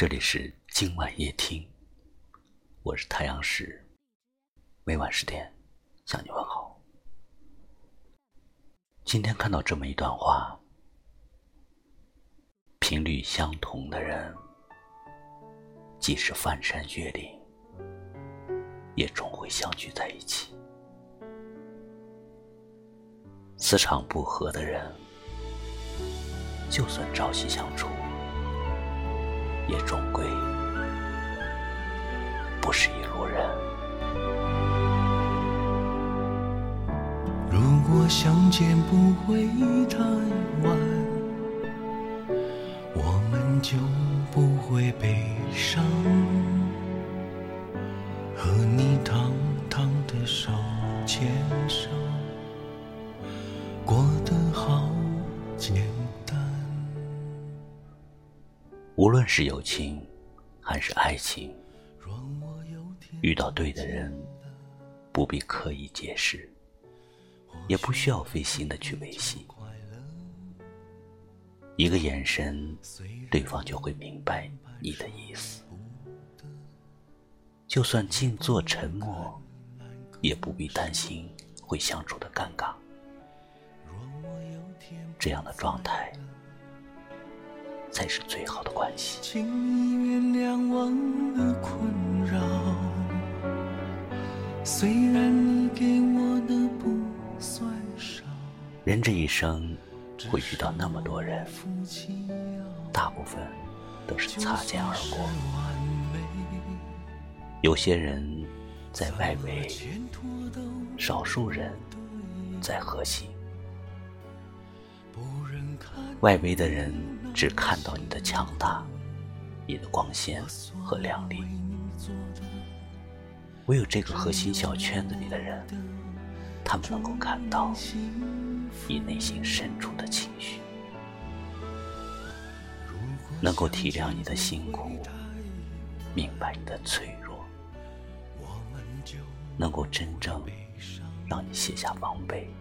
这里是今晚夜听，我是太阳石，每晚十点向你问好。今天看到这么一段话：频率相同的人，即使翻山越岭，也终会相聚在一起；磁场不合的人，就算朝夕相处。也终归不是一路人。如果相见不会太晚，我们就不会悲伤。和你堂堂的手牵手，无论是友情还是爱情，遇到对的人，不必刻意解释，也不需要费心的去维系。一个眼神，对方就会明白你的意思。就算静坐沉默，也不必担心会相处的尴尬。这样的状态。才是最好的关系。请你原谅我的困扰，虽然你给我的不算少。人这一生会遇到那么多人，大部分都是擦肩而过。有些人在外围，少数人在核心。外围的人只看到你的强大、你的光鲜和亮丽，唯有这个核心小圈子里的人，他们能够看到你内心深处的情绪，能够体谅你的辛苦，明白你的脆弱，能够真正让你卸下防备，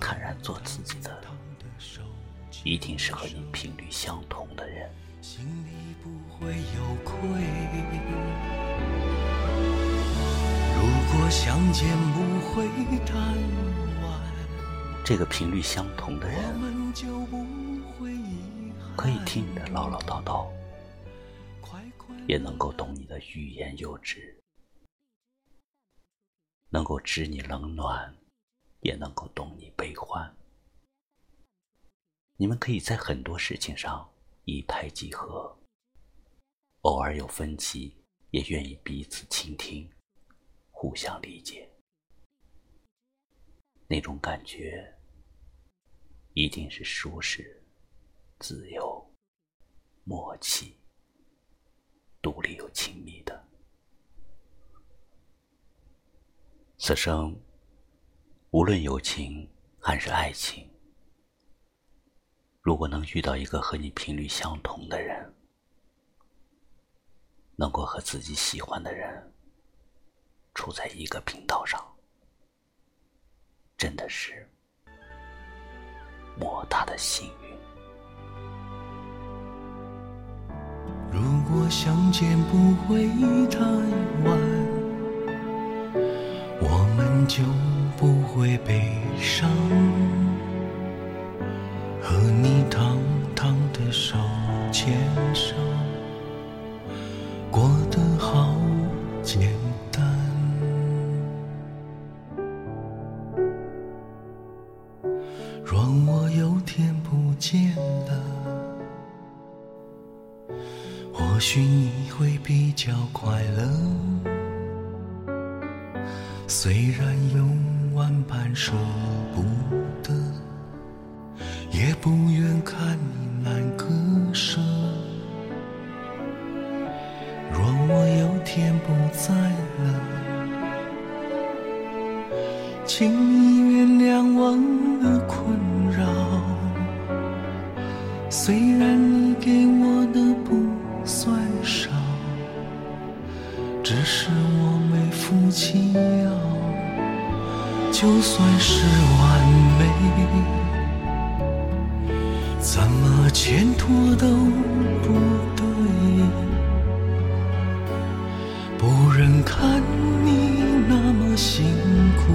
坦然做自己的。一定是和你频率相同的人。这个频率相同的人，可以听你的唠唠叨叨，也能够懂你的欲言又止，能够知你冷暖，也能够懂你悲欢。你们可以在很多事情上一拍即合，偶尔有分歧，也愿意彼此倾听，互相理解。那种感觉一定是舒适、自由、默契、独立又亲密的。此生，无论友情还是爱情。如果能遇到一个和你频率相同的人，能够和自己喜欢的人处在一个频道上，真的是莫大的幸运。如果相见不会太晚，我们就不会悲伤。和你堂堂的手牵手，过得好简单。若我有天不见了，或许你会比较快乐。虽然有万般舍不得。也不愿看你难割舍。若我有天不在了，请你原谅我的困扰。虽然你给我的不算少，只是我没福气要，就算是完美。怎么前途都不对，不忍看你那么辛苦，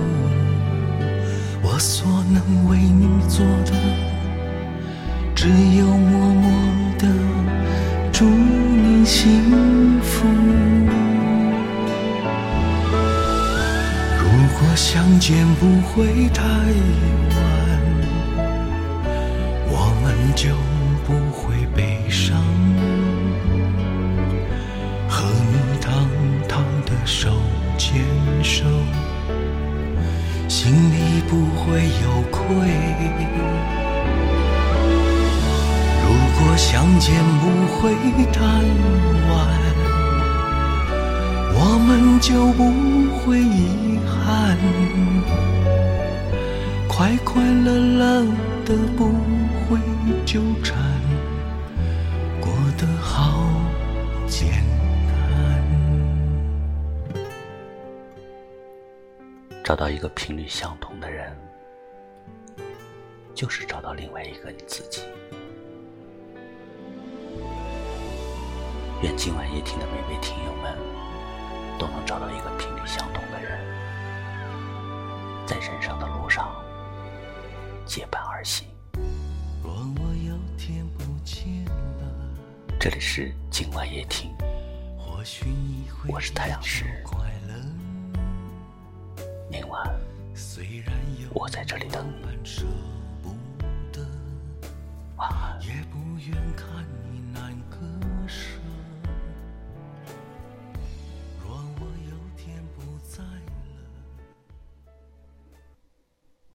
我所能为你做的只有默默的祝你幸福。如果相见不会太远。就不会悲伤。和你堂堂的手牵手，心里不会有愧。如果相见不会太晚，我们就不会遗憾。快快乐乐的不会纠缠，过得好简单。找到一个频率相同的人，就是找到另外一个你自己。愿今晚夜听的每位听友们都能找到一个频率相同的人，在人生的路上结伴而行。若我有天不见了这里是今晚夜听。或许你会明白我的爱虽然有些不舍不得晚安。也不愿看你